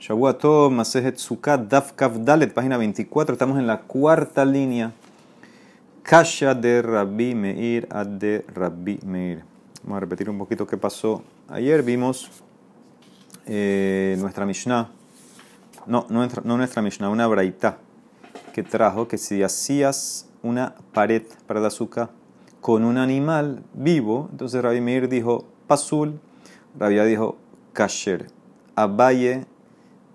Shavuato, Masejet Sukkot, Daf Dalet, página 24. Estamos en la cuarta línea. Kasha de Rabbi Meir ad de Rabbi Meir. Vamos a repetir un poquito qué pasó. Ayer vimos eh, nuestra Mishnah. No, no, nuestra Mishnah, una Braita que trajo que si hacías una pared para el azúcar con un animal vivo, entonces Rabbi Meir dijo pasul, Rabia dijo kasher. Abaye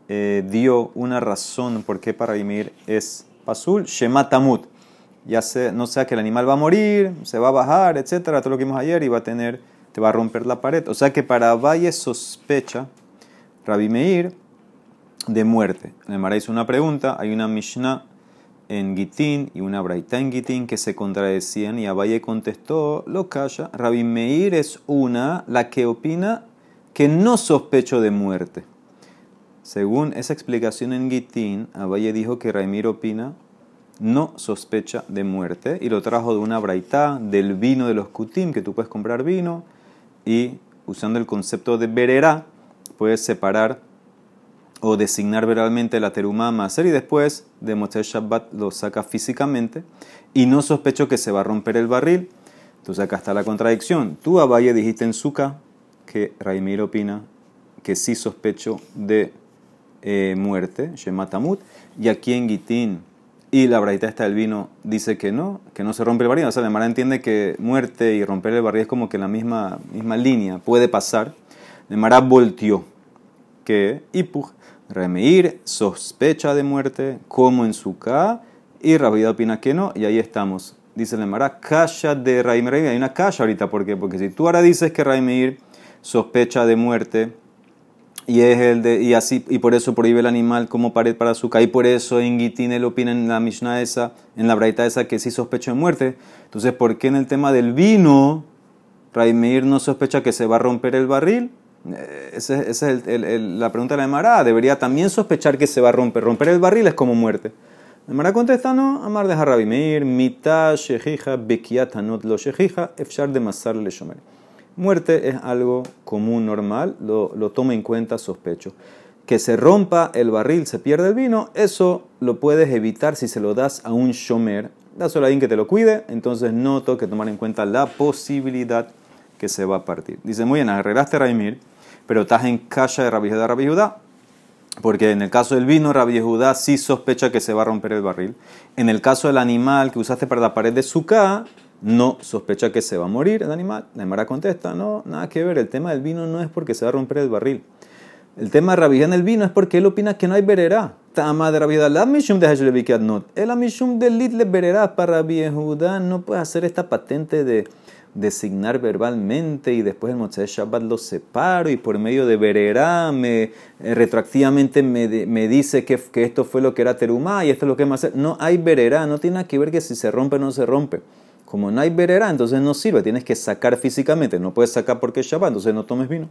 eh, dio una razón por qué para vivir es pasul, shematamut. Ya sé, no sea que el animal va a morir, se va a bajar, etcétera, todo lo que vimos ayer y va a tener, te va a romper la pared. O sea que para Valle sospecha Rabbi Meir de muerte. El Mara hizo una pregunta, hay una Mishnah en Gitín y una Braita en Gitín que se contradecían y Abaye contestó, lo calla, Rabbi Meir es una, la que opina que no sospecho de muerte. Según esa explicación en Gitín, Abaye dijo que Raimir opina no sospecha de muerte y lo trajo de una braita del vino de los kutim, que tú puedes comprar vino y usando el concepto de berera puedes separar o designar verbalmente la terumá maser y después de Motzei Shabbat lo saca físicamente y no sospecho que se va a romper el barril. Entonces acá está la contradicción. Tú, Abaye, dijiste en Suka que Raimir opina que sí sospecho de eh, muerte, Shematamut, y aquí en Gitín y la braita está del vino dice que no, que no se rompe el barril. O sea, Mara entiende que muerte y romper el barril es como que la misma, misma línea, puede pasar. Mara volteó que Ipuj, Remeir, sospecha de muerte, como en su K, y Rabida opina que no, y ahí estamos. Dice Mara, calla de Raimeir. Hay una calla ahorita, ¿por qué? Porque si tú ahora dices que Raimeir sospecha de muerte, y es el de, y así y por eso prohíbe el animal como pared para azúcar y por eso en Gitín él opina en la Mishnah esa en la braita esa que sí sospecha de muerte entonces ¿por qué en el tema del vino Raimir no sospecha que se va a romper el barril? Eh, esa es la pregunta de la Emara. Debería también sospechar que se va a romper. Romper el barril es como muerte. La Emara contesta, no, Amar de Rabimir, mitad shejija, bekiat hanot lo shejija, efshar de masar le shomer. Muerte es algo común, normal, lo, lo toma en cuenta sospecho. Que se rompa el barril, se pierde el vino, eso lo puedes evitar si se lo das a un shomer. Dáselo a alguien que te lo cuide, entonces no tengo que tomar en cuenta la posibilidad que se va a partir. Dice, muy bien, arreglaste Raimir, pero estás en casa de Rabbi Judá, Rabbi Judá. Porque en el caso del vino, Rabbi Judá sí sospecha que se va a romper el barril. En el caso del animal que usaste para la pared de Sukkah, no sospecha que se va a morir el animal. La Emara contesta, no, nada que ver, el tema del vino no es porque se va a romper el barril. El tema de en el vino es porque él opina que no hay berera. Tama de Rabbi la mishum de not. El mishum de lit le berera para Judá no puede hacer esta patente de designar verbalmente y después el Motzei Shabbat lo separo y por medio de berera me, eh, retroactivamente me, dice que, esto fue lo que era terumá y esto es lo que más No hay berera, no tiene nada que ver que si se rompe o no se rompe. Como no hay verera, entonces no sirve, tienes que sacar físicamente, no puedes sacar porque es Shabbat, entonces no tomes vino.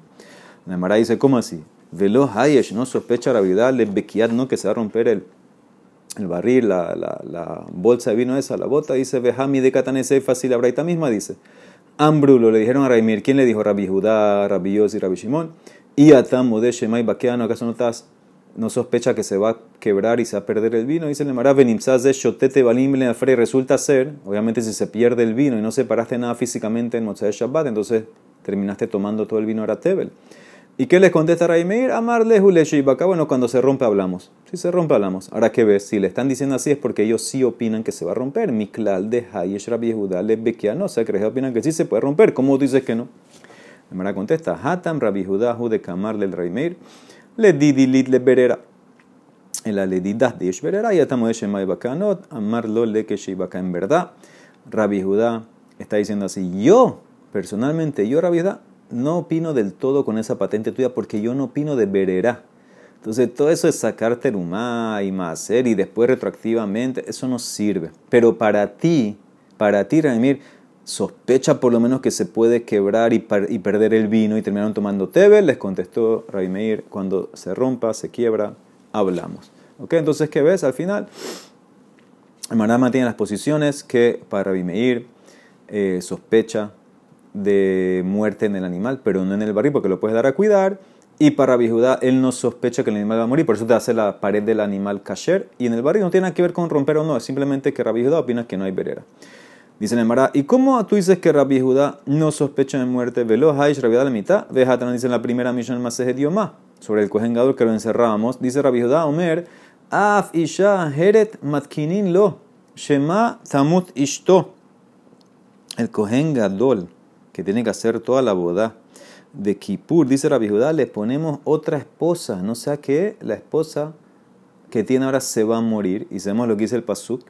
La dice, ¿cómo así? Velo Hayesh, no sospecha la vida, le bequiat, no que se va a romper el, el barril, la, la, bolsa de vino esa, la bota, dice, Vejami de Katanese, fácil, la Braita misma dice, Ambrulo, le dijeron a Raimir, ¿quién le dijo? Rabbi Judá, Rabbi Yos y Rabbi Shimon, y Atam, Modeshe, Mai, Bakeano, ¿acaso no estás no sospecha que se va a quebrar y se va a perder el vino. Dice el Mará, de Shotete Balim resulta ser, obviamente si se pierde el vino y no separaste nada físicamente en Motzai Shabbat, entonces terminaste tomando todo el vino Aratebel. ¿Y qué les contesta Raimir? Amarle y Baka. Bueno, cuando se rompe hablamos. Si se rompe hablamos. Ahora que ves, si le están diciendo así es porque ellos sí opinan que se va a romper. Miklal de Hayesh Rabbi Yehuda le no. O sea, que ellos opinan que sí se puede romper. ¿Cómo dices que no? Mara contesta, Hatam Rabbi Yehuda de Kamar del Raimir le didilit le berera. En la ledidas de Ishberera, ya estamos de Shemai Bakanot, amarlo le que. En verdad, Rabbi Judá está diciendo así: Yo, personalmente, yo, Rabbi Judá, no opino del todo con esa patente tuya porque yo no opino de berera. Entonces, todo eso es sacar terumá y macer y después retroactivamente, eso no sirve. Pero para ti, para ti, Ramir, sospecha por lo menos que se puede quebrar y, perder el vino y terminaron tomando tebe, les contestó Rabbi Meir, cuando se rompa, se quiebra, hablamos. ¿Ok? Entonces, ¿qué ves? Al final, el Maná mantiene las posiciones que para Rabbi Meir eh, sospecha de muerte en el animal, pero no en el barril porque lo puedes dar a cuidar. Y para Rabbi Judá, él no sospecha que el animal va a morir, por eso te hace la pared del animal kasher. Y en el barrio no tiene nada que ver con romper o no, es simplemente que Rabbi Judá opina que no hay verera. Dice el Mara, ¿y cómo tú dices que Rabbi Judá no sospecha de muerte? Velo Haish, Rabbi la mitad. Vejatan dice en la primera misión más de más sobre el cojengador que lo encerrábamos. Dice Rabbi Judá, Omer, Af Isha Heret Matkinin Lo, Shema Tamut Ishto. El cojengador que tiene que hacer toda la boda de Kippur, dice Rabbi Judá, le ponemos otra esposa, no sea que la esposa que tiene ahora se va a morir, y sabemos lo que dice el Pasuk,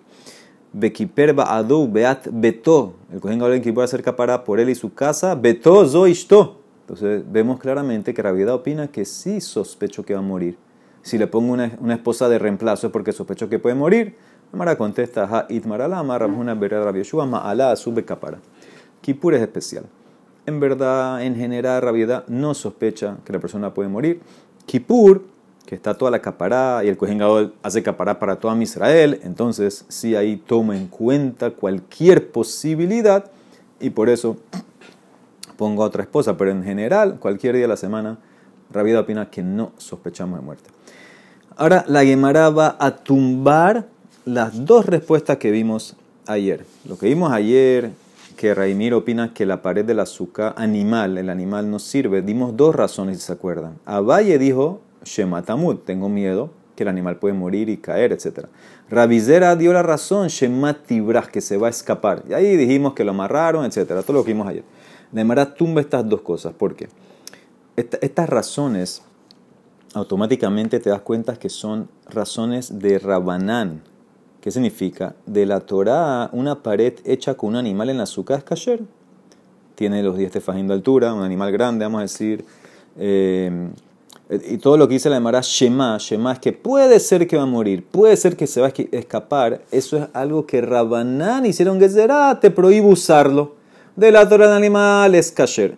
Bekiper Ba'adu Beat Beto, el Kohen Gadol en Kippur acerca para por él y su casa, Beto Zo Entonces vemos claramente que Judá opina que sí sospecho que va a morir. Si le pongo una, una esposa de reemplazo es porque sospecho que puede morir. Mara contesta, Ha Itmaralama, Rabuna Berra Rabbi Yeshua, Ma'ala Sube Kapara. Kippur es especial en verdad, en general, Rabiedad no sospecha que la persona puede morir. Kippur, que está toda la capará y el Kohen hace capará para toda Israel, entonces sí ahí toma en cuenta cualquier posibilidad y por eso pongo a otra esposa, pero en general, cualquier día de la semana, Rabiedad opina que no sospechamos de muerte. Ahora la Gemara va a tumbar las dos respuestas que vimos ayer. Lo que vimos ayer que Raimir opina que la pared del azúcar animal, el animal no sirve, dimos dos razones, si se acuerdan. Valle dijo, Shematamut, tengo miedo que el animal puede morir y caer, etc. Rabizera dio la razón, Shematibras, que se va a escapar. Y ahí dijimos que lo amarraron, etc. Todo lo que vimos ayer. Nemara tumba estas dos cosas. ¿Por qué? estas razones automáticamente te das cuenta que son razones de Rabanán ¿Qué significa? De la Torah, una pared hecha con un animal en la azúcar es kasher. Tiene los 10 tefajín de altura, un animal grande, vamos a decir. Eh, y todo lo que dice la Emara Shema, Shema es que puede ser que va a morir, puede ser que se va a escapar. Eso es algo que Rabanán hicieron que será, te prohíbo usarlo. De la Torah del animal es kasher.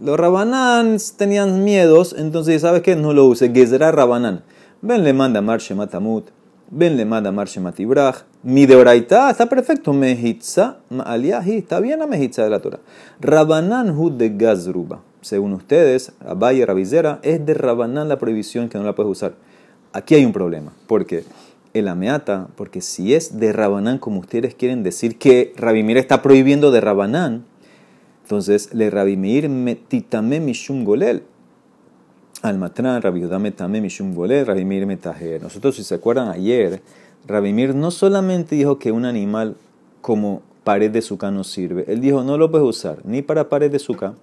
Los Rabanán tenían miedos, entonces, ¿sabes qué? No lo use. Gezerá Rabanán. Ven, le manda Mar Shema Tamut. Ben le manda marche matibraj. Mi de oraita está perfecto. Mejitza ma'aliahi. Está bien la mejitza de la Torah. Rabanán hud de gazruba. Según ustedes, Abaye Rabizera, es de Rabanán la prohibición que no la puedes usar. Aquí hay un problema. porque El ameata, porque si es de Rabanán, como ustedes quieren decir que Rabimir está prohibiendo de Rabanán, entonces le Rabimir metitame mishum golel. Al-Matran, Rabbi también Mishum Golel, Rabimir Metajer. Nosotros, si se acuerdan ayer, Rabimir no solamente dijo que un animal como pared de suca no sirve, él dijo no lo puedes usar ni para pared de suca,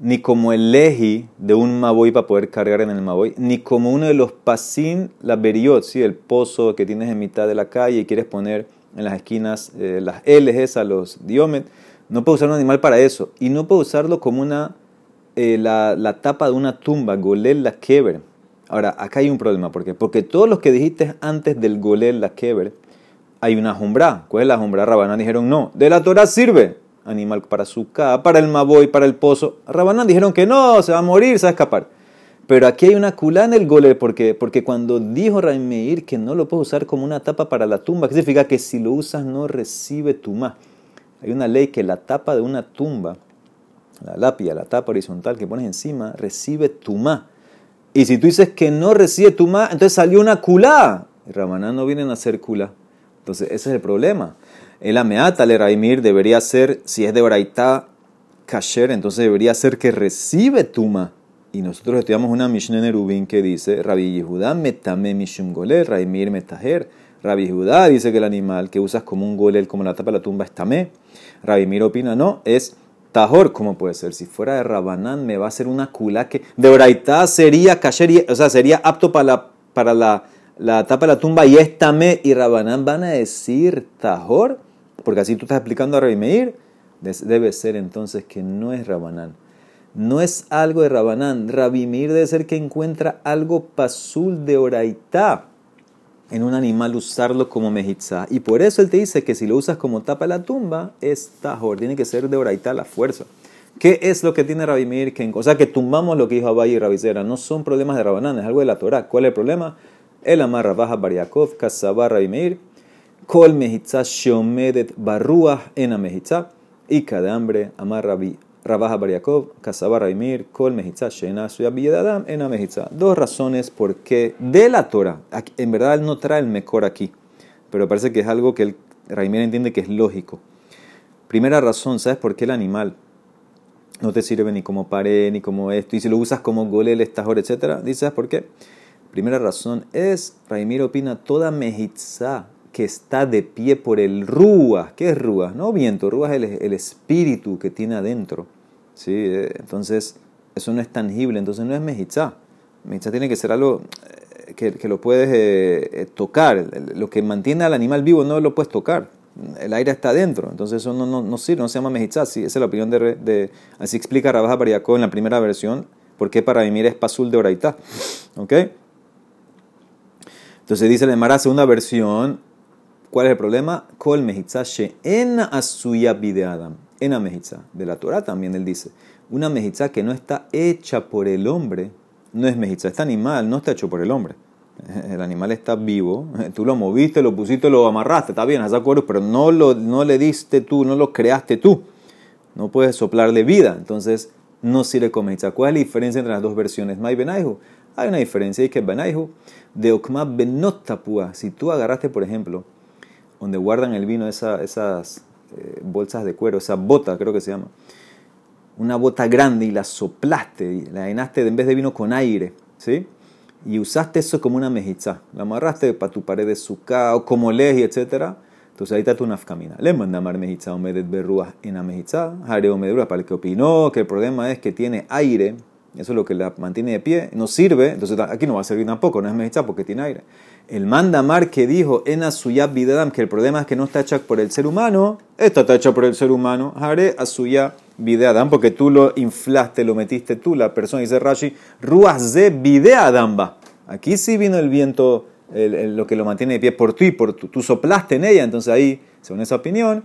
ni como el leji de un maboy para poder cargar en el maboy, ni como uno de los pasin, la beriot, el pozo que tienes en mitad de la calle y quieres poner en las esquinas eh, las L's a los diomet. No puedes usar un animal para eso. Y no puedes usarlo como una eh, la, la, tapa de una tumba, golel la keber. Ahora, acá hay un problema, ¿por qué? Porque todos los que dijiste antes del golel la keber, hay una jumbra. ¿Cuál es la jumbra? Rabanán dijeron no. De la Torah sirve. Animal para su para el maboy, para el pozo. Rabanán dijeron que no, se va a morir, se va a escapar. Pero aquí hay una culá en el golel, porque, porque cuando dijo Raimeir que no lo puedes usar como una tapa para la tumba, ¿qué significa? Que si lo usas no recibe tumá. Hay una ley que la tapa de una tumba la lápida, la tapa horizontal que pones encima, recibe tumá. Y si tú dices que no recibe tumá, entonces salió una culá. Y Ramanán no vienen a hacer culá. Entonces ese es el problema. El ameata le raimir debería ser, si es de oraitá kasher, entonces debería ser que recibe tuma. Y nosotros estudiamos una Mishnah en Erubín que dice, Rabbi Yehuda metame mishum golel, raimir metajer. Rabbi Yehuda dice que el animal que usas como un golel, como la tapa de la tumba, es tamé. Rabbi Mir opina, no, es Tahor, ¿cómo puede ser? Si fuera de Rabanán, me va a hacer una kula que de Oraitá sería kasher, o sea, sería apto para la, para la, la tapa de la tumba y estame y Rabanán van a decir Tahor, porque así tú estás explicando a Rabbi Meir, debe ser entonces que no es Rabanán. No es algo de Rabanán. Rabbi Meir debe ser que encuentra algo pasul de Oraitá en un animal usarlo como mejitza. Y por eso él te dice que si lo usas como tapa la tumba, es tajor. Tiene que ser de oraita la fuerza. ¿Qué es lo que tiene Rabimir? O sea, que tumbamos lo que dijo Abay y Rabizera. No son problemas de Rabanán, es algo de la Torah. ¿Cuál es el problema? El amarra baja Bariakov, Kasabá Rabimir, Kol mejitza shomedet barruah en mejitza, y cada hambre amarra Rabaja Bariakov, Kasaba Raimir, Kol Mejitza, Shena, Suya Adam, Ena Mejitza. Dos razones por qué de la Torah. En verdad él no trae el mejor aquí, pero parece que es algo que el Raimir entiende que es lógico. Primera razón, ¿sabes por qué el animal no te sirve ni como pared, ni como esto? Y si lo usas como golel, estajor, etc. ¿Dices por qué? Primera razón es, Raimir opina, toda mejitza que está de pie por el rúa. ¿Qué es rúa? No viento, rúa es el, espíritu que tiene adentro. ¿sí? Eh, entonces, eso no es tangible, entonces no es mejitza. Mejitza tiene que ser algo eh, que, lo puedes eh, tocar. Lo que mantiene al animal vivo no lo puedes tocar. El aire está adentro, entonces eso no, no, sirve, no se llama mejitza. Sí, esa es la opinión de, así explica Rabaja Pariacó en la primera versión, porque para mimir es pasul de oraita. ¿Ok? Entonces dice el Mara, segunda versión, ¿cuál es el problema? Kol mejitza en asuya bide Adam. En la mejitza. De la Torah también él dice, una mejitza que no está hecha por el hombre, no es mejitza. Este animal no está hecho por el hombre. El animal está vivo, tú lo moviste, lo pusiste, lo amarraste, está bien, ¿estás acuerdo? Pero no, lo, no le diste tú, no lo creaste tú. No puedes soplarle vida, entonces no sirve como mejitza. ¿Cuál es la diferencia entre las dos versiones? Mai Benaihu. Hay una diferencia, y que Benaihu de Okma Benot Tapua. Si tú agarraste, por ejemplo, donde guardan el vino, esas eh, bolsas de cuero, esa bota, creo que se llama, una bota grande y la soplaste, la llenaste en vez de vino con aire, ¿sí? Y usaste eso como una mejizá. La amarraste para tu pared de suca o como leji, etc. Entonces ahí está tu nafkamina. Le manda mar mejizá o medet berruas en la mejizá. Jareo medura para que opinó que el problema es que tiene aire eso es lo que la mantiene de pie, no sirve, entonces aquí no va a servir tampoco, no es mejizá porque tiene aire. El mandamar que dijo en Asuyab Bidadam que el problema es que no está hecha por el ser humano, esta está hecha por el ser humano, Hare Asuyab Bidadam, porque tú lo inflaste, lo metiste tú, la persona, dice Rashi, Ruas de Bideadamba. Aquí sí vino el viento, lo que lo mantiene de pie por ti, por tú, tú soplaste en ella, entonces ahí, según esa opinión,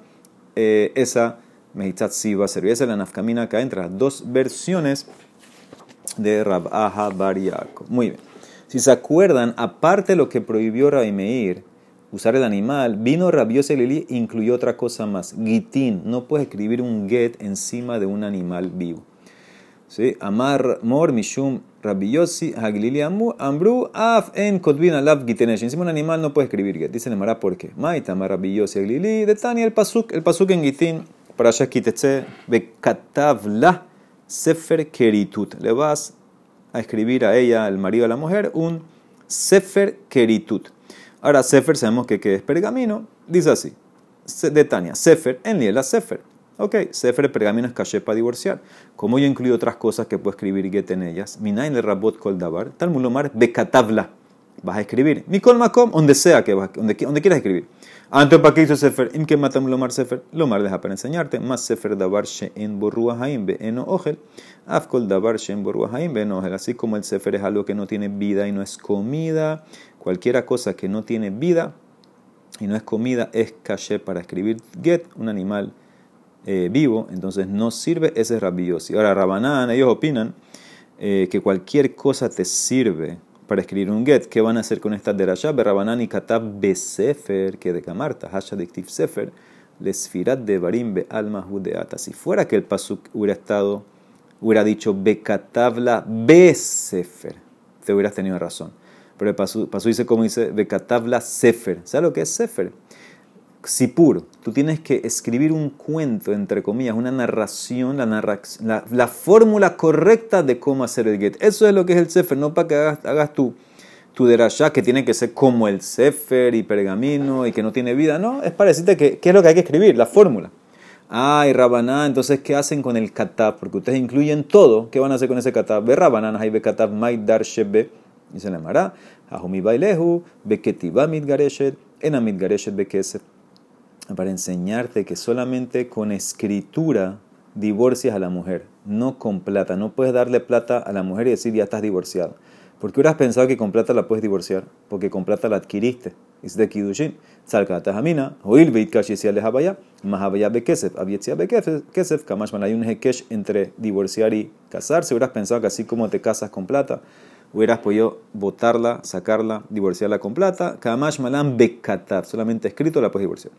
eh, esa Mejizat sí va a servir. Esa es la nafkamina acá entre las dos versiones de Rabaja Bariaco. Muy bien. Si se acuerdan, aparte de lo que prohibió Rabbi Meir, usar el animal, vino Rabiosa Lili incluyó otra cosa más. Gitín, no puedes escribir un get encima de un animal vivo. ¿Sí? Amar mor mishum rabiosi haglili ambru af en kodvin alav gitenesh. Encima un animal no puedes escribir get. Dice Nemara por qué. Maita amar rabiosi haglili de Tani el pasuk, el pasuk en gitín. Para allá kitetse bekatavla sefer keritut. Le vas a escribir a ella, al marido de la mujer, un Sefer Keritut. Ahora, Sefer sabemos que, es pergamino. Dice así, de Tania, Sefer, en la Sefer. Ok, Sefer pergamino es caché para divorciar. Como yo incluyo otras cosas que puedo escribir get en ellas, Minain le rabot kol davar, talmulomar bekatabla. Vas a escribir. Mikol makom, donde sea que vas, donde, donde quieras escribir. Antes para que hizo Sefer, im que matam lomar Sefer, lomar deja para enseñarte, más Sefer davar en borrua haim be eno ogel, afkol davar en borrua haim be eno ogel. Así como el Sefer es algo que no tiene vida y no es comida, cualquiera cosa que no tiene vida y no es comida es caché para escribir get, un animal eh, vivo, entonces no sirve ese rabiosi. Ahora, Rabanán, ellos opinan eh, que cualquier cosa te sirve para escribir un get. ¿Qué van a hacer con esta derashá? Berrabanán y katab besefer, que de kamarta, hasha dictiv sefer, lesfirat de barim be alma. Si fuera que el pasuk hubiera estado, hubiera dicho bekatabla besefer, te hubieras tenido razón. Pero el pasuk, dice como dice bekatabla sefer. ¿Sabes lo que es sefer? Sipur, tú tienes que escribir un cuento, entre comillas, una narración, la, la, fórmula correcta de cómo hacer el get. Eso es lo que es el sefer, no para que hagas, hagas tu, tu que tiene que ser como el sefer y pergamino y que no tiene vida. No, es para decirte que, qué es lo que hay que escribir, la fórmula. Ah, y Rabaná, entonces, ¿qué hacen con el katab? Porque ustedes incluyen todo. ¿Qué van a hacer con ese katab? Ve Rabaná, hay be katab dar shebe. Y se le llamará. Ahumi bailehu, be ketiba mitgareshet, ena mitgareshet be kesef para enseñarte que solamente con escritura divorcias a la mujer, no con plata. No puedes darle plata a la mujer y decir ya estás divorciado. ¿Por qué hubieras pensado que con plata la puedes divorciar? Porque con plata la adquiriste. Es de Kidushin. Salkata Jamina, Oil Beit Kashisia le Habaya, Mahabaya Bekesef, Abietzia Bekesef, Kamashman. Hay un hekesh entre divorciar y casarse. Hubieras pensado que así como te casas con plata, hubieras podido botarla, sacarla, divorciarla con plata. Kamash malam solamente escrito la puedes divorciar.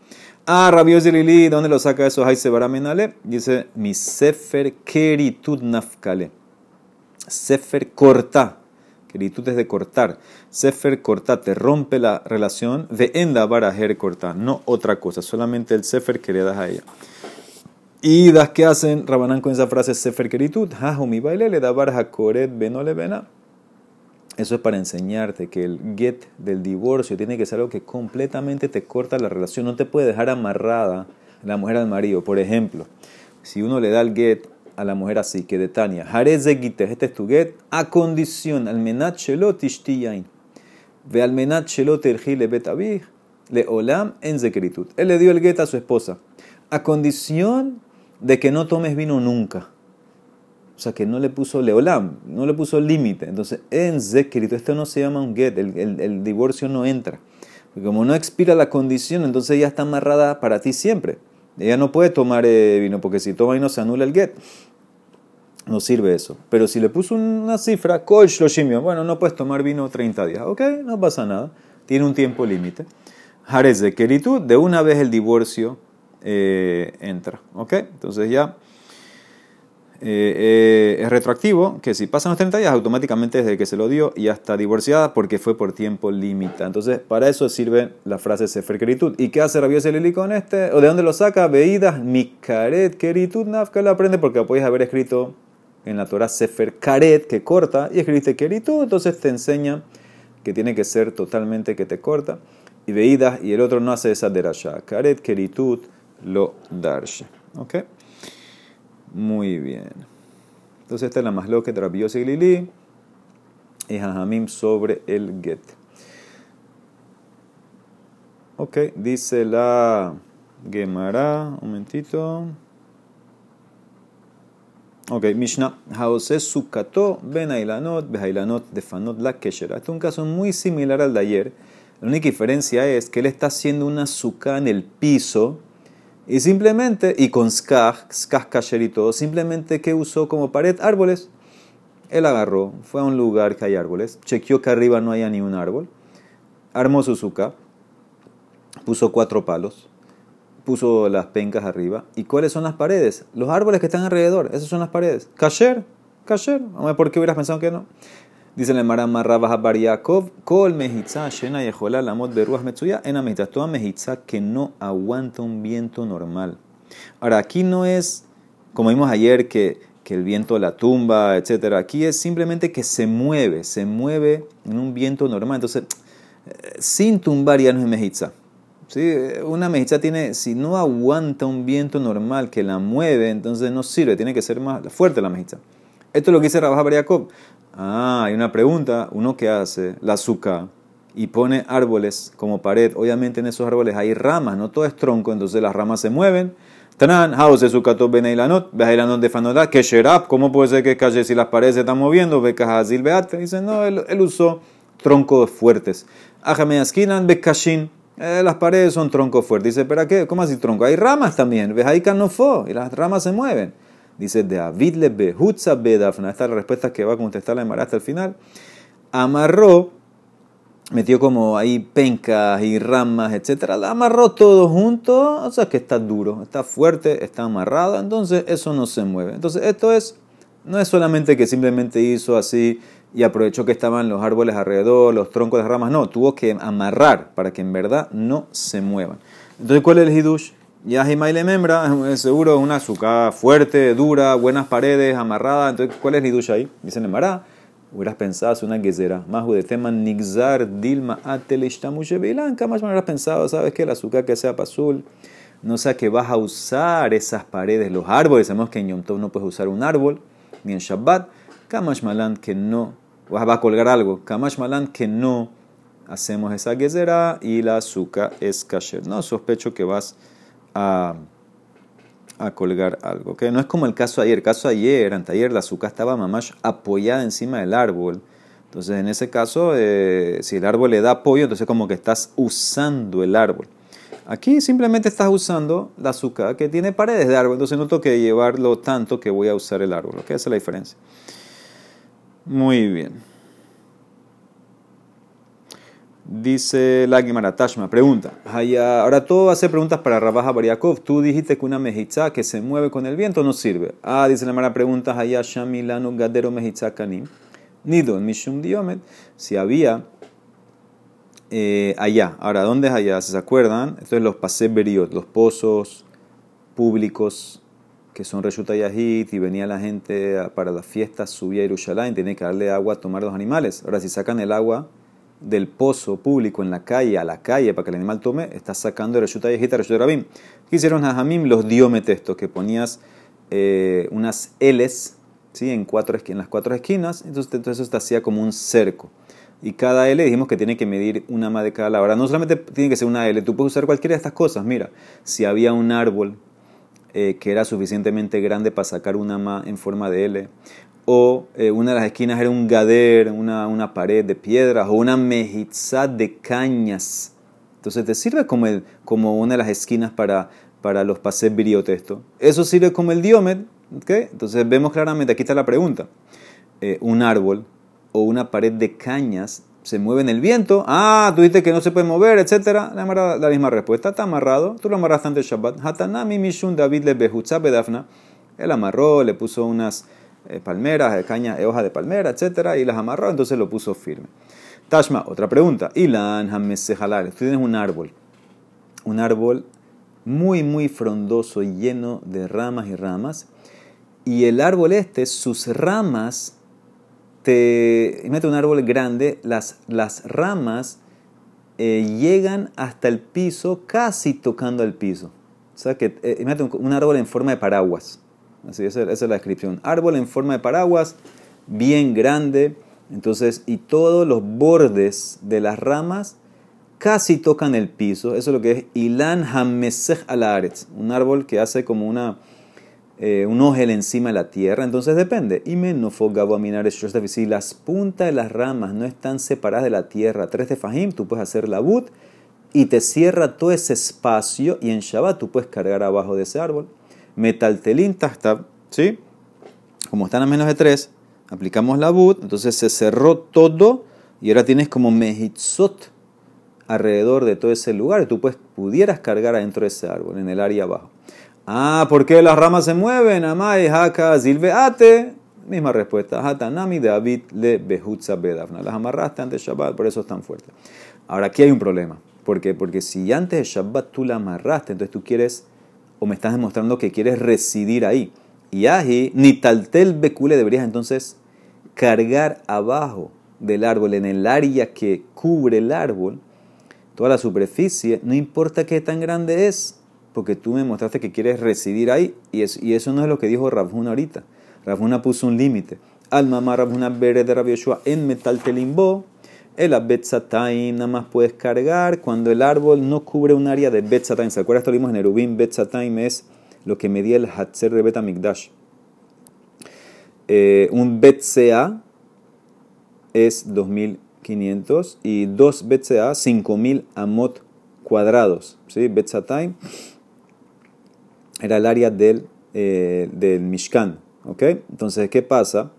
Ah, Rabiosi Lili, ¿dónde lo saca eso? Haise Baramenale. Dice, mi sefer keritut nafkale. Sefer corta. Keritud es de cortar. Sefer corta te rompe la relación de en la barajer corta, no otra cosa, solamente el sefer que le das a ella. Y das que hacen Rabanán con esa frase sefer keritut, mi baile le da baraja coret benole. Eso es para enseñarte que el get del divorcio tiene que ser algo que completamente te corta la relación, no te puede dejar amarrada la mujer al marido. Por ejemplo, si uno le da el get a la mujer así, que de Tania, este es tu get, a condición, al menat shelot ishtiyain, ve al menat shelot le olam en zekritut. Él le dio el get a su esposa, a condición de que no tomes vino nunca. O sea, que no le puso leolam, no le puso límite. Entonces, en zekritut, esto no se llama un get, el, divorcio no entra. Porque como no expira la condición, entonces ya está amarrada para ti siempre. Ella no puede tomar eh, vino, porque si toma vino se anula el get no sirve eso. Pero si le puso una cifra, bueno, no puedes tomar vino 30 días, ok, no pasa nada, tiene un tiempo límite. Jarez de Keritud, de una vez el divorcio eh, entra, ok, entonces ya eh, eh, es retroactivo, que si pasan los 30 días, automáticamente desde que se lo dio ya está divorciada porque fue por tiempo límite. Entonces, para eso sirve la frase Sefer Keritud. ¿Y qué hace Rabio Selili con este? ¿O de dónde lo saca? Veídas, Mikaret Keritud, Nafka lo aprende porque podéis haber escrito en la Torah Sefer Karet, que corta, y escribiste Keritud, entonces te enseña que tiene que ser totalmente que te corta. Y veídas, y el otro no hace esa derasha. Karet, Keritud, lo darsha. ¿Ok? Muy bien. Entonces esta es la más loca de Rabbi y Lili y Jajamim sobre el get. Ok, dice la Gemara, un momentito. Ok, Mishnah. Haose sukato ben ailanot, behailanot defanot la keshera. Este es un caso muy similar al de ayer. La única diferencia es que él está haciendo una suka en el piso y simplemente, y con skaj, skaj kasher y todo, simplemente que usó como pared árboles. Él agarró, fue a un lugar que hay árboles, chequeó que arriba no haya ni un árbol, armó su puso cuatro palos, puso las pencas arriba. ¿Y cuáles son las paredes? Los árboles que están alrededor, esas son las paredes. Kasher, kasher. Por qué hubieras pensado que no. Dice el Marama Rabba Bar Yaakov, Kol mejitza shena yehola lamot beruach metzuya, ena mejitza. Toda mejitza que no aguanta un viento normal. Ahora, aquí no es, como vimos ayer, que, que el viento la tumba, etc. Aquí es simplemente que se mueve, se mueve en un viento normal. Entonces, eh, sin tumbar ya no es mejitza. ¿Sí? Una mejitza tiene, si no aguanta un viento normal que la mueve, entonces no sirve, tiene que ser más fuerte la mejitza. Esto es lo que dice Rabah Jacob. Ah, hay una pregunta, uno que hace la azúcar y pone árboles como pared, obviamente en esos árboles hay ramas, no todo es tronco, entonces las ramas se mueven. Tanan, house sukato beneilanot, beheilanot de fanoda, que sherab, ¿cómo puede ser que calle si las paredes se están moviendo? Bekahazil beate, dice, no, él, él usó troncos fuertes. Ajame askinan bekashin, eh, las paredes son troncos fuertes. Dice, ¿pero qué? ¿Cómo así tronco? Hay ramas también. ¿Ves ahí canofó? Y las ramas se mueven. Dice, de David le behutza bedafna. Esta es la respuesta que va a contestar la Emara hasta el final. Amarró, metió como ahí pencas y ramas, etcétera. La amarró todo junto. O sea que está duro, está fuerte, está amarrado. Entonces eso no se mueve. Entonces esto es, no es solamente que simplemente hizo así y aprovechó que estaban los árboles alrededor, los troncos de ramas. No, tuvo que amarrar para que en verdad no se muevan. Entonces, ¿cuál es el hidush? Ya le Membra, seguro una azúcar fuerte, dura, buenas paredes, amarrada. Entonces, ¿cuál es el hidush ahí? Dicen en Mará, hubieras pensado, es una gezera. Más de tema nixar dilma atelishtamushe beilanka. Más hubieras pensado, ¿sabes qué? El azúcar que sea azul. No sea que vas a usar esas paredes, los árboles. Sabemos que en Yom Tov no puedes usar un árbol, ni en Shabbat. Kamash Malan que no va a colgar algo. Kamash Malan que no hacemos esa gezerá y la azúcar es kasher. No sospecho que vas a colgar algo. que No es como el caso ayer. El caso ayer, anteayer, la azúcar estaba mamash apoyada encima del árbol. Entonces, en ese caso, eh, si el árbol le da apoyo, entonces como que estás usando el árbol. Aquí simplemente estás usando la azúcar que tiene paredes de árbol, entonces no tengo que llevarlo tanto que voy a usar el árbol. ¿ok? Esa es la diferencia. Muy bien. Dice la Gemara Tashma, pregunta. Ahora todo hace preguntas para Rabaja Bariakov. Tú dijiste que una mejitza que se mueve con el viento no sirve. Ah, dice la Gemara, pregunta Haya Shamilano Gadero Mejitza Kanim. Nido Mishum Diomet. Si había eh, allá. Ahora, ¿dónde es allá? ¿Se acuerdan? Esto es los paseberiot, los pozos públicos que son Reshuta Yahid y venía la gente para las fiestas, subía a Yerushalayim, tenía que darle agua a tomar los animales. Ahora, si sacan el agua del pozo público en la calle, a la calle, para que el animal tome, está sacando el Reshuta Yahid a Reshuta Rabim. ¿Qué hicieron Jajamim? Los diometestos, que ponías eh, unas L's ¿sí? en, cuatro, en las cuatro esquinas, entonces, entonces esto hacía como un cerco. Y cada L dijimos que tiene que medir una más de cada. Ahora, no solamente tiene que ser una L, tú puedes usar cualquiera de estas cosas. Mira, si había un árbol eh, que era suficientemente grande para sacar una más en forma de L, o eh, una de las esquinas era un gader, una, una pared de piedras, o una mejizá de cañas. Entonces te sirve como, el, como una de las esquinas para, para los pases biriotesto. Eso sirve como el diómetro. ¿okay? Entonces vemos claramente, aquí está la pregunta. Eh, un árbol o una pared de cañas se mueve en el viento, ah, tú dices que no se puede mover, etc. La, la misma respuesta, está amarrado, tú lo amarraste antes del Shabbat. Hatanami Mishun David le bedafna. Él amarró, le puso unas palmeras, de caña, eh, hojas de palmera, etc. Y las amarró, entonces lo puso firme. Tashma, otra pregunta. Ilan Hamesehalar, tú tienes un árbol, un árbol muy, muy frondoso, lleno de ramas y ramas. Y el árbol este, sus ramas te mete un árbol grande, las, las ramas eh, llegan hasta el piso, casi tocando el piso. O sea que eh, mete un, árbol en forma de paraguas. Así, esa, esa, es la descripción. Árbol en forma de paraguas, bien grande. Entonces, y todos los bordes de las ramas casi tocan el piso. Eso es lo que es Ilan Hamesech Alaretz. Un árbol que hace como una eh, un ojel encima de la tierra, entonces depende. Y Si las puntas de las ramas no están separadas de la tierra, tres de Fajim, tú puedes hacer la but y te cierra todo ese espacio y en Shabbat tú puedes cargar abajo de ese árbol. Metaltelín está, ¿sí? Como están a menos de tres, aplicamos la but, entonces se cerró todo y ahora tienes como mehitzot alrededor de todo ese lugar y tú puedes, pudieras cargar adentro de ese árbol, en el área abajo. Ah, ¿por qué las ramas se mueven? Amai, haka, zilveate. Misma respuesta. Hatanami David le behutza bedavna. Las amarraste antes de Shabbat, por eso es tan fuerte. Ahora, aquí hay un problema. ¿Por qué? Porque si antes de Shabbat tú la amarraste, entonces tú quieres, o me estás demostrando que quieres residir ahí. Y ahi, ni taltel becule deberías entonces cargar abajo del árbol, en el área que cubre el árbol, toda la superficie, no importa qué tan grande es, porque tú me mostraste que quieres residir ahí y, eso no es lo que dijo Rabjuna ahorita. Rabjuna puso un límite. Al mamá Rabjuna Bere de Rabbi en metal telimbo, el Betzataim nada más puedes cargar cuando el árbol no cubre un área de Betzataim. ¿Se acuerdan? Esto lo vimos en Erubim. Betzataim es lo que medía el Hatzer de Betamikdash. Eh, un Betzea es 2500 y dos Betzea 5000 amot cuadrados. ¿sí? Betzataim era el área del, eh, del Mishkan. Entonces, ¿qué pasa?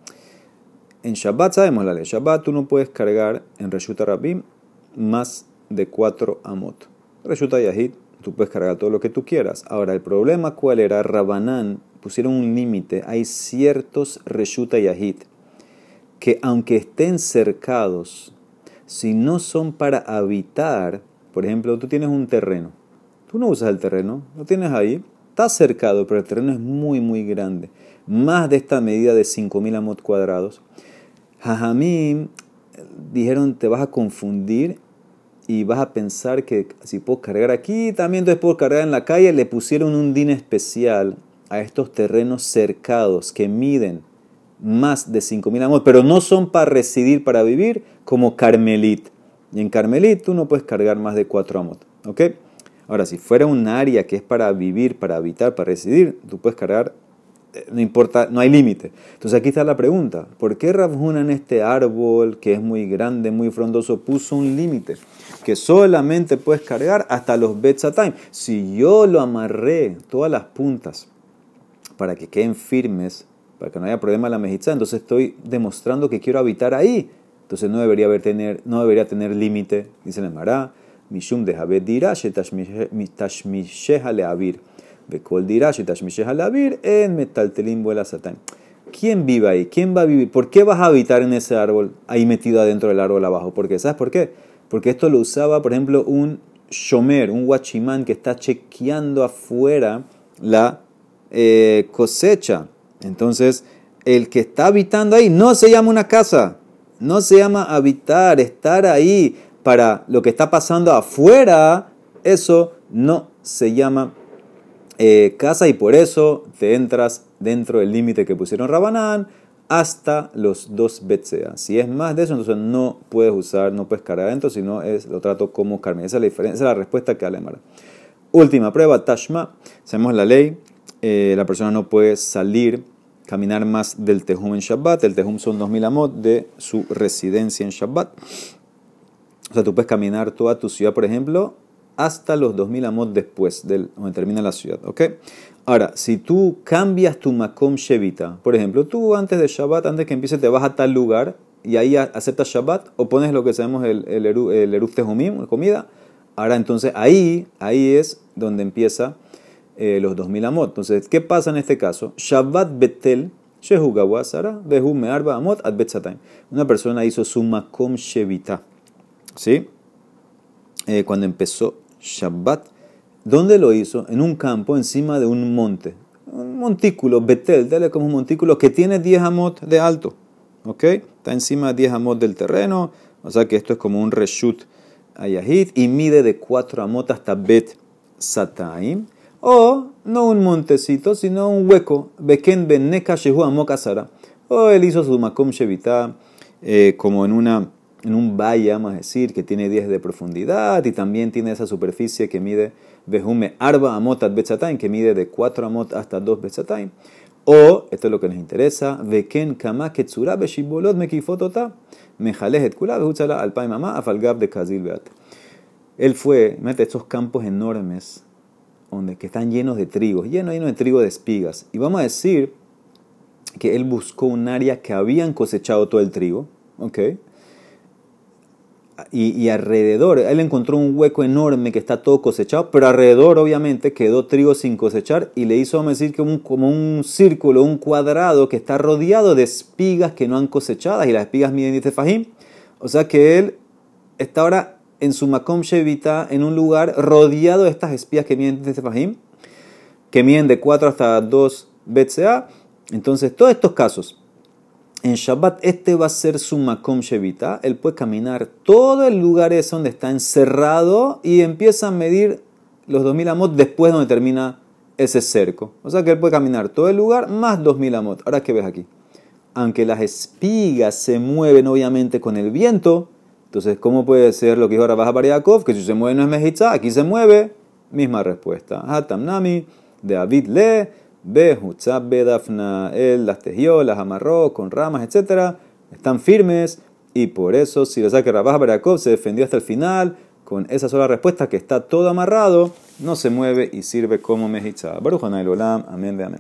En Shabbat sabemos la ley. Shabbat tú no puedes cargar en Reshuta Rabim más de cuatro amot. Reshuta Yahid, tú puedes cargar todo lo que tú quieras. Ahora, el problema cuál era, Rabanán pusieron un límite. Hay ciertos Reshuta Yahid que aunque estén cercados, si no son para habitar, por ejemplo, tú tienes un terreno. Tú no usas el terreno, lo tienes ahí, Está cercado, pero el terreno es muy, muy grande. Más de esta medida de 5.000 amot cuadrados. Jajamim dijeron, te vas a confundir y vas a pensar que si puedo cargar aquí, también entonces puedo cargar en la calle. Le pusieron un din especial a estos terrenos cercados que miden más de 5.000 amot, pero no son para residir, para vivir, como Carmelit. Y en Carmelit tú no puedes cargar más de 4 amot. ¿Ok? Ahora, si fuera un área que es para vivir, para habitar, para residir, tú puedes cargar, no importa, no hay límite. Entonces aquí está la pregunta, ¿por qué Rabjuna en este árbol que es muy grande, muy frondoso, puso un límite? Que solamente puedes cargar hasta los Betzatime. Si yo lo amarré todas las puntas para que queden firmes, para que no haya problema la mejizá, entonces estoy demostrando que quiero habitar ahí. entonces no debería, haber tener, no debería tener límite, dice la Mará, Mishum de Habed dirá. En vuela satán. ¿Quién vive ahí? ¿Quién va a vivir? ¿Por qué vas a habitar en ese árbol ahí metido adentro del árbol abajo? Porque, ¿sabes por qué? Porque esto lo usaba, por ejemplo, un shomer, un guachimán que está chequeando afuera la eh, cosecha. Entonces, el que está habitando ahí no se llama una casa, no se llama habitar, estar ahí para lo que está pasando afuera, eso no se llama eh, casa y por eso te entras dentro del límite que pusieron Rabanán hasta los dos betsea. Si es más de eso, entonces no puedes usar, no puedes cargar adentro, sino es, lo trato como carne. Esa es la diferencia, esa es la respuesta que da Última prueba, Tashma. Sabemos la ley, eh, la persona no puede salir, caminar más del Tejum en Shabbat. El Tejum son 2000 amot de su residencia en Shabbat. O sea, tú puedes caminar toda tu ciudad, por ejemplo, hasta los 2000 amot después de donde termina la ciudad. ¿Ok? Ahora, si tú cambias tu makom shevita, por ejemplo, tú antes de Shabbat, antes que empiece, te vas a tal lugar y ahí aceptas Shabbat o pones lo que sabemos el, el, el Eruf Tejumim, comida. Ahora, entonces ahí, ahí es donde empieza eh, los 2000 amot. Entonces, ¿qué pasa en este caso? Shabbat betel, Una persona hizo su makom shevita. ¿Sí? Eh, cuando empezó Shabbat. ¿Dónde lo hizo? En un campo encima de un monte. Un montículo, Betel, dale como un montículo que tiene 10 amot de alto. ¿Ok? Está encima de 10 amot del terreno. O sea que esto es como un reshut ayahit y mide de 4 amot hasta Bet Sataim. O no un montecito, sino un hueco. Beken Beneka Shehu Amokasara. O él hizo su makom shevita eh, como en una en un valle, vamos a decir, que tiene 10 de profundidad y también tiene esa superficie que mide Bejume Arba Amot at que mide de 4 Amot hasta 2 Betzataim. O, esto es lo que nos interesa, Veken Kama Ketsura Beshibolot Mekifotota, Mejalejet Kula Behutzala Alpay Mamá Afalgab de Kazil Beat. Él fue, mete estos campos enormes donde, que están llenos de trigo, llenos, llenos de trigo de espigas. Y vamos a decir que él buscó un área que habían cosechado todo el trigo, ¿ok? Y, alrededor, él encontró un hueco enorme que está todo cosechado, pero alrededor obviamente quedó trigo sin cosechar y le hizo, decir, como un, como un círculo, un cuadrado que está rodeado de espigas que no han cosechadas y las espigas miden 10 fajim. O sea que él está ahora en su Makom Shevita, en un lugar rodeado de estas espigas que miden 10 fajim, que miden de 4 hasta 2 BCA. Entonces, todos estos casos, en Shabbat este va a ser su Makom Shevita. Él puede caminar todo el lugar ese donde está encerrado y empieza a medir los 2000 amot después donde termina ese cerco. O sea que él puede caminar todo el lugar más 2000 amot. Ahora, ¿qué ves aquí? Aunque las espigas se mueven obviamente con el viento, entonces, ¿cómo puede ser lo que dijo Rabah Bariakov? Que si se mueve no es mejitza, aquí se mueve. Misma respuesta. Hatam Nami, de David Le. Behutzab Bedafna, él las tejió, las amarró con ramas, etc. Están firmes y por eso, si saque Rabah Barakov, se defendió hasta el final con esa sola respuesta que está todo amarrado, no se mueve y sirve como mejitza. Baruch Olam, amén, amén.